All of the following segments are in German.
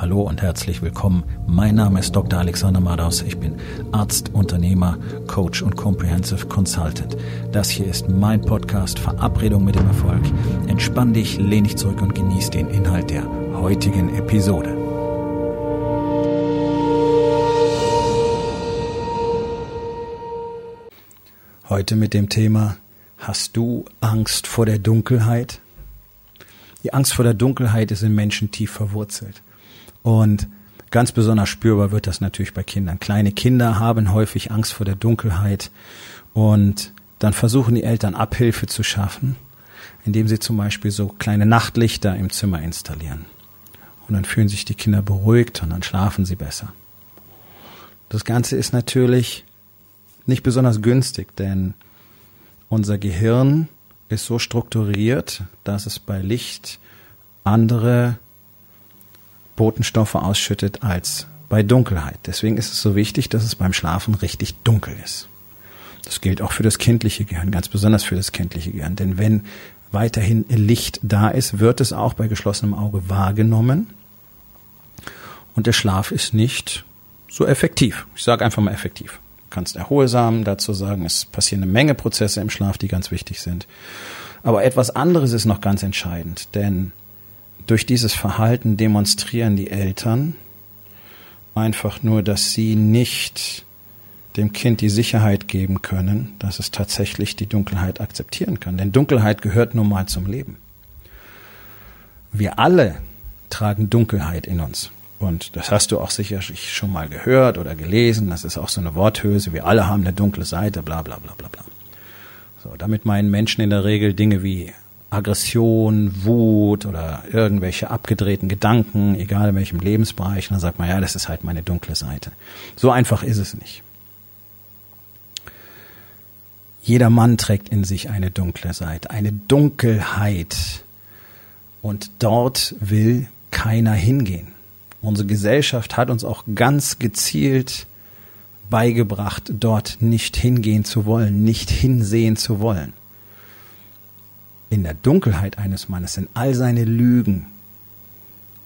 Hallo und herzlich willkommen. Mein Name ist Dr. Alexander Madaus. Ich bin Arzt, Unternehmer, Coach und Comprehensive Consultant. Das hier ist mein Podcast Verabredung mit dem Erfolg. Entspann dich, lehn dich zurück und genieß den Inhalt der heutigen Episode. Heute mit dem Thema Hast du Angst vor der Dunkelheit? Die Angst vor der Dunkelheit ist in Menschen tief verwurzelt. Und ganz besonders spürbar wird das natürlich bei Kindern. Kleine Kinder haben häufig Angst vor der Dunkelheit und dann versuchen die Eltern Abhilfe zu schaffen, indem sie zum Beispiel so kleine Nachtlichter im Zimmer installieren. Und dann fühlen sich die Kinder beruhigt und dann schlafen sie besser. Das Ganze ist natürlich nicht besonders günstig, denn unser Gehirn ist so strukturiert, dass es bei Licht andere Botenstoffe ausschüttet als bei Dunkelheit. Deswegen ist es so wichtig, dass es beim Schlafen richtig dunkel ist. Das gilt auch für das kindliche Gehirn, ganz besonders für das kindliche Gehirn. Denn wenn weiterhin Licht da ist, wird es auch bei geschlossenem Auge wahrgenommen. Und der Schlaf ist nicht so effektiv. Ich sage einfach mal effektiv. Du kannst erholsam dazu sagen, es passieren eine Menge Prozesse im Schlaf, die ganz wichtig sind. Aber etwas anderes ist noch ganz entscheidend, denn durch dieses Verhalten demonstrieren die Eltern einfach nur, dass sie nicht dem Kind die Sicherheit geben können, dass es tatsächlich die Dunkelheit akzeptieren kann. Denn Dunkelheit gehört nun mal zum Leben. Wir alle tragen Dunkelheit in uns. Und das hast du auch sicherlich schon mal gehört oder gelesen. Das ist auch so eine Worthülse. Wir alle haben eine dunkle Seite, bla bla bla bla bla. So, damit meinen Menschen in der Regel Dinge wie Aggression, Wut oder irgendwelche abgedrehten Gedanken, egal in welchem Lebensbereich. Und dann sagt man, ja, das ist halt meine dunkle Seite. So einfach ist es nicht. Jeder Mann trägt in sich eine dunkle Seite, eine Dunkelheit. Und dort will keiner hingehen. Unsere Gesellschaft hat uns auch ganz gezielt beigebracht, dort nicht hingehen zu wollen, nicht hinsehen zu wollen in der Dunkelheit eines Mannes sind all seine Lügen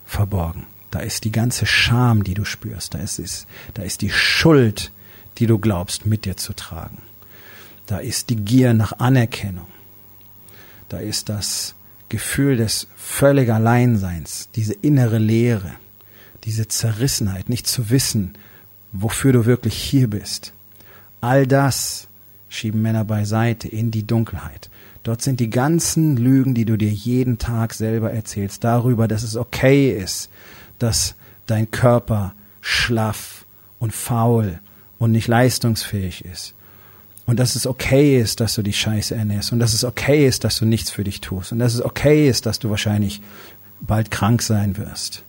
verborgen. Da ist die ganze Scham, die du spürst. Da ist es, da ist die Schuld, die du glaubst, mit dir zu tragen. Da ist die Gier nach Anerkennung. Da ist das Gefühl des völlig Alleinseins, diese innere Leere, diese Zerrissenheit, nicht zu wissen, wofür du wirklich hier bist. All das schieben Männer beiseite in die Dunkelheit. Dort sind die ganzen Lügen, die du dir jeden Tag selber erzählst, darüber, dass es okay ist, dass dein Körper schlaff und faul und nicht leistungsfähig ist. Und dass es okay ist, dass du dich scheiße ernährst. Und dass es okay ist, dass du nichts für dich tust. Und dass es okay ist, dass du wahrscheinlich bald krank sein wirst.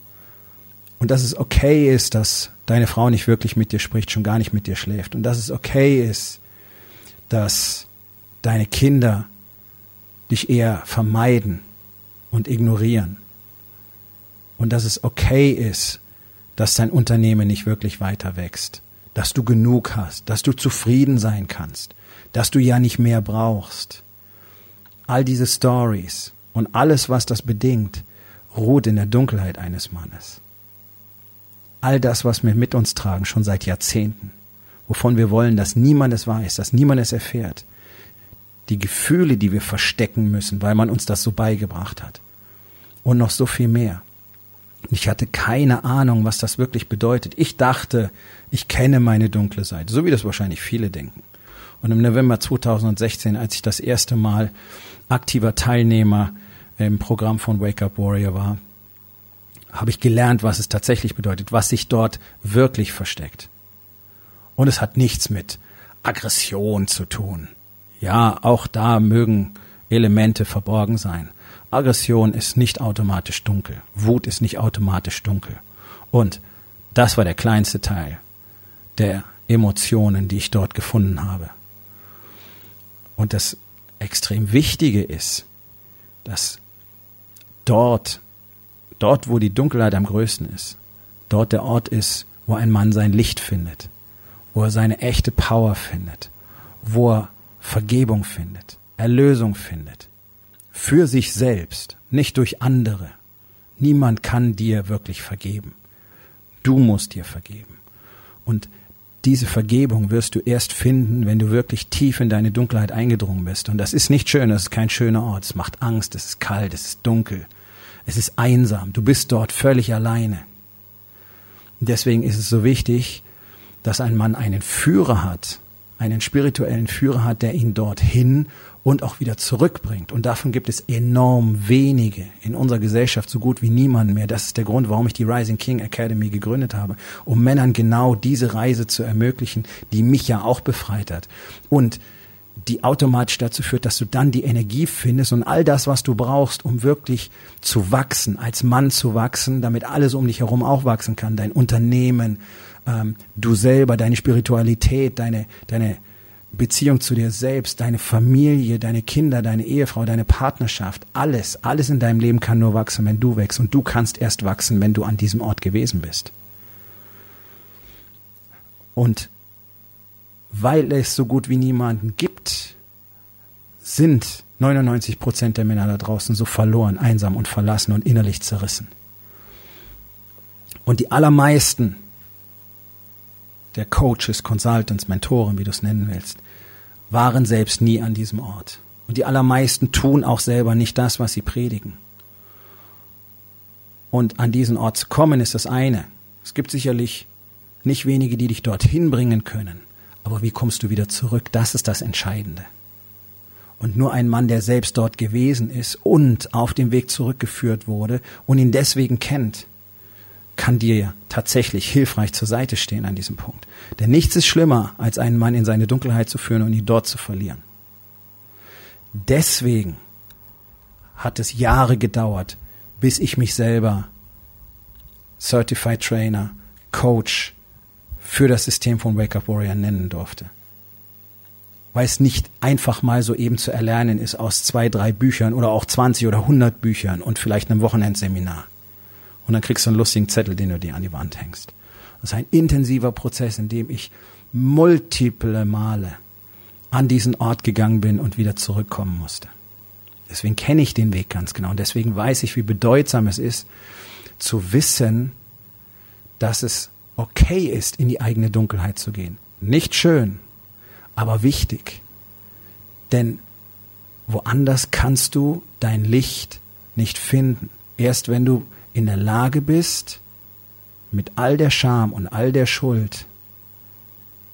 Und dass es okay ist, dass deine Frau nicht wirklich mit dir spricht, schon gar nicht mit dir schläft. Und dass es okay ist, dass deine Kinder dich eher vermeiden und ignorieren. Und dass es okay ist, dass dein Unternehmen nicht wirklich weiter wächst, dass du genug hast, dass du zufrieden sein kannst, dass du ja nicht mehr brauchst. All diese Stories und alles, was das bedingt, ruht in der Dunkelheit eines Mannes. All das, was wir mit uns tragen, schon seit Jahrzehnten, wovon wir wollen, dass niemand es weiß, dass niemand es erfährt, die Gefühle, die wir verstecken müssen, weil man uns das so beigebracht hat. Und noch so viel mehr. Ich hatte keine Ahnung, was das wirklich bedeutet. Ich dachte, ich kenne meine dunkle Seite, so wie das wahrscheinlich viele denken. Und im November 2016, als ich das erste Mal aktiver Teilnehmer im Programm von Wake Up Warrior war, habe ich gelernt, was es tatsächlich bedeutet, was sich dort wirklich versteckt. Und es hat nichts mit Aggression zu tun. Ja, auch da mögen Elemente verborgen sein. Aggression ist nicht automatisch dunkel. Wut ist nicht automatisch dunkel. Und das war der kleinste Teil der Emotionen, die ich dort gefunden habe. Und das extrem Wichtige ist, dass dort, dort, wo die Dunkelheit am größten ist, dort der Ort ist, wo ein Mann sein Licht findet, wo er seine echte Power findet, wo er Vergebung findet, Erlösung findet. Für sich selbst, nicht durch andere. Niemand kann dir wirklich vergeben. Du musst dir vergeben. Und diese Vergebung wirst du erst finden, wenn du wirklich tief in deine Dunkelheit eingedrungen bist. Und das ist nicht schön, das ist kein schöner Ort. Es macht Angst, es ist kalt, es ist dunkel, es ist einsam. Du bist dort völlig alleine. Deswegen ist es so wichtig, dass ein Mann einen Führer hat, einen spirituellen Führer hat, der ihn dorthin und auch wieder zurückbringt. Und davon gibt es enorm wenige in unserer Gesellschaft, so gut wie niemand mehr. Das ist der Grund, warum ich die Rising King Academy gegründet habe, um Männern genau diese Reise zu ermöglichen, die mich ja auch befreit hat. Und die automatisch dazu führt, dass du dann die Energie findest und all das, was du brauchst, um wirklich zu wachsen, als Mann zu wachsen, damit alles um dich herum auch wachsen kann, dein Unternehmen, ähm, du selber, deine Spiritualität, deine, deine Beziehung zu dir selbst, deine Familie, deine Kinder, deine Ehefrau, deine Partnerschaft, alles, alles in deinem Leben kann nur wachsen, wenn du wächst. Und du kannst erst wachsen, wenn du an diesem Ort gewesen bist. Und weil es so gut wie niemanden gibt, sind 99 Prozent der Männer da draußen so verloren, einsam und verlassen und innerlich zerrissen. Und die allermeisten der Coaches, Consultants, Mentoren, wie du es nennen willst, waren selbst nie an diesem Ort. Und die allermeisten tun auch selber nicht das, was sie predigen. Und an diesen Ort zu kommen, ist das eine. Es gibt sicherlich nicht wenige, die dich dorthin bringen können. Aber wie kommst du wieder zurück? Das ist das Entscheidende. Und nur ein Mann, der selbst dort gewesen ist und auf dem Weg zurückgeführt wurde und ihn deswegen kennt, kann dir tatsächlich hilfreich zur Seite stehen an diesem Punkt. Denn nichts ist schlimmer, als einen Mann in seine Dunkelheit zu führen und ihn dort zu verlieren. Deswegen hat es Jahre gedauert, bis ich mich selber Certified Trainer, Coach für das System von Wake Up Warrior nennen durfte. Weil es nicht einfach mal so eben zu erlernen ist aus zwei, drei Büchern oder auch 20 oder 100 Büchern und vielleicht einem Wochenendseminar und dann kriegst du einen lustigen Zettel, den du dir an die Wand hängst. Das ist ein intensiver Prozess, in dem ich multiple Male an diesen Ort gegangen bin und wieder zurückkommen musste. Deswegen kenne ich den Weg ganz genau und deswegen weiß ich, wie bedeutsam es ist, zu wissen, dass es okay ist, in die eigene Dunkelheit zu gehen. Nicht schön, aber wichtig. Denn woanders kannst du dein Licht nicht finden. Erst wenn du in der Lage bist, mit all der Scham und all der Schuld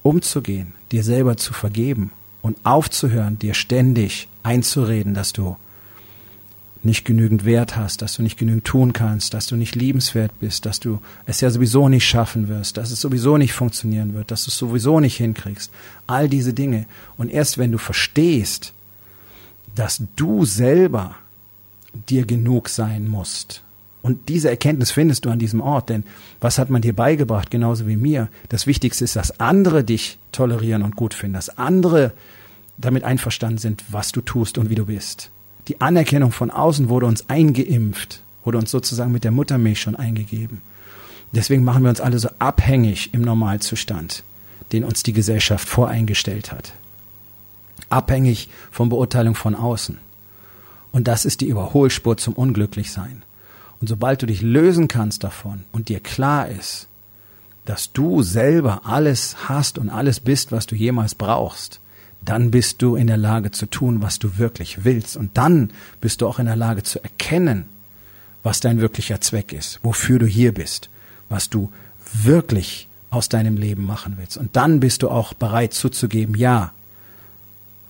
umzugehen, dir selber zu vergeben und aufzuhören, dir ständig einzureden, dass du nicht genügend Wert hast, dass du nicht genügend tun kannst, dass du nicht liebenswert bist, dass du es ja sowieso nicht schaffen wirst, dass es sowieso nicht funktionieren wird, dass du es sowieso nicht hinkriegst. All diese Dinge. Und erst wenn du verstehst, dass du selber dir genug sein musst und diese Erkenntnis findest du an diesem Ort, denn was hat man dir beigebracht, genauso wie mir? Das Wichtigste ist, dass andere dich tolerieren und gut finden, dass andere damit einverstanden sind, was du tust und wie du bist. Die Anerkennung von außen wurde uns eingeimpft, wurde uns sozusagen mit der Muttermilch schon eingegeben. Deswegen machen wir uns alle so abhängig im Normalzustand, den uns die Gesellschaft voreingestellt hat. Abhängig von Beurteilung von außen. Und das ist die Überholspur zum Unglücklichsein. Und sobald du dich lösen kannst davon und dir klar ist, dass du selber alles hast und alles bist, was du jemals brauchst, dann bist du in der Lage zu tun, was du wirklich willst. Und dann bist du auch in der Lage zu erkennen, was dein wirklicher Zweck ist, wofür du hier bist, was du wirklich aus deinem Leben machen willst. Und dann bist du auch bereit zuzugeben, ja,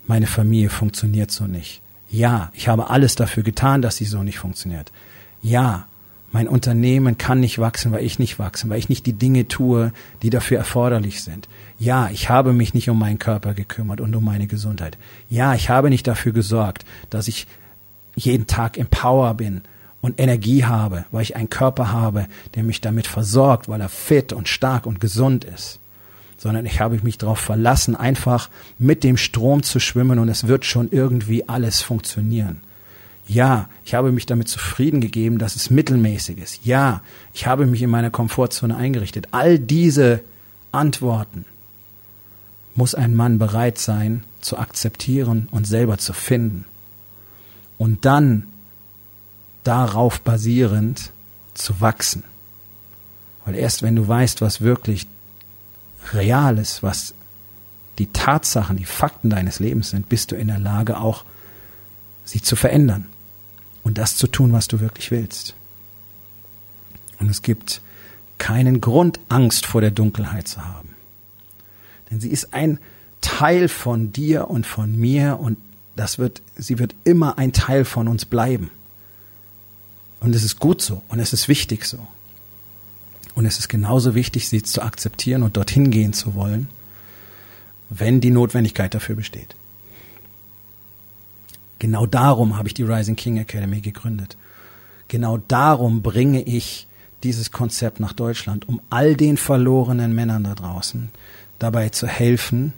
meine Familie funktioniert so nicht. Ja, ich habe alles dafür getan, dass sie so nicht funktioniert ja, mein Unternehmen kann nicht wachsen, weil ich nicht wachsen, weil ich nicht die Dinge tue, die dafür erforderlich sind. Ja, ich habe mich nicht um meinen Körper gekümmert und um meine Gesundheit. Ja, ich habe nicht dafür gesorgt, dass ich jeden Tag im Power bin und Energie habe, weil ich einen Körper habe, der mich damit versorgt, weil er fit und stark und gesund ist. Sondern ich habe mich darauf verlassen, einfach mit dem Strom zu schwimmen und es wird schon irgendwie alles funktionieren. Ja, ich habe mich damit zufrieden gegeben, dass es mittelmäßig ist. Ja, ich habe mich in meiner Komfortzone eingerichtet. All diese Antworten muss ein Mann bereit sein zu akzeptieren und selber zu finden. Und dann darauf basierend zu wachsen. Weil erst wenn du weißt, was wirklich real ist, was die Tatsachen, die Fakten deines Lebens sind, bist du in der Lage auch, sie zu verändern und das zu tun, was du wirklich willst. Und es gibt keinen Grund, Angst vor der Dunkelheit zu haben. Denn sie ist ein Teil von dir und von mir und das wird, sie wird immer ein Teil von uns bleiben. Und es ist gut so und es ist wichtig so. Und es ist genauso wichtig, sie zu akzeptieren und dorthin gehen zu wollen, wenn die Notwendigkeit dafür besteht. Genau darum habe ich die Rising King Academy gegründet. Genau darum bringe ich dieses Konzept nach Deutschland, um all den verlorenen Männern da draußen dabei zu helfen,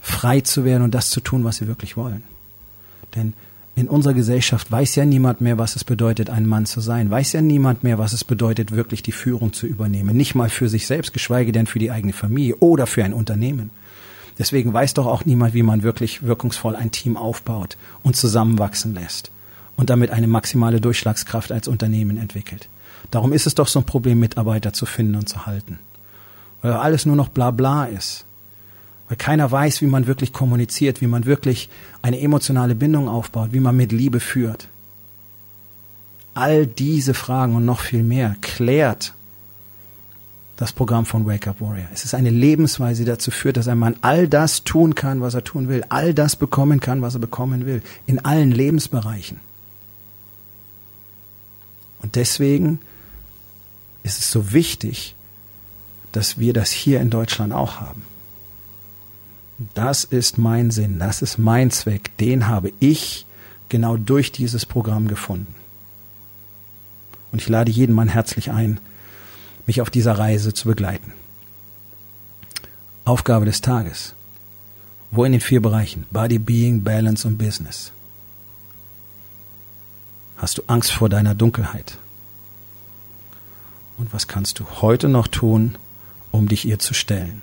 frei zu werden und das zu tun, was sie wirklich wollen. Denn in unserer Gesellschaft weiß ja niemand mehr, was es bedeutet, ein Mann zu sein. Weiß ja niemand mehr, was es bedeutet, wirklich die Führung zu übernehmen. Nicht mal für sich selbst, geschweige denn für die eigene Familie oder für ein Unternehmen. Deswegen weiß doch auch niemand, wie man wirklich wirkungsvoll ein Team aufbaut und zusammenwachsen lässt und damit eine maximale Durchschlagskraft als Unternehmen entwickelt. Darum ist es doch so ein Problem, Mitarbeiter zu finden und zu halten. Weil alles nur noch bla bla ist. Weil keiner weiß, wie man wirklich kommuniziert, wie man wirklich eine emotionale Bindung aufbaut, wie man mit Liebe führt. All diese Fragen und noch viel mehr klärt das Programm von Wake Up Warrior. Es ist eine Lebensweise, die dazu führt, dass ein Mann all das tun kann, was er tun will, all das bekommen kann, was er bekommen will, in allen Lebensbereichen. Und deswegen ist es so wichtig, dass wir das hier in Deutschland auch haben. Das ist mein Sinn, das ist mein Zweck, den habe ich genau durch dieses Programm gefunden. Und ich lade jeden Mann herzlich ein, mich auf dieser Reise zu begleiten. Aufgabe des Tages. Wo in den vier Bereichen? Body, Being, Balance und Business. Hast du Angst vor deiner Dunkelheit? Und was kannst du heute noch tun, um dich ihr zu stellen?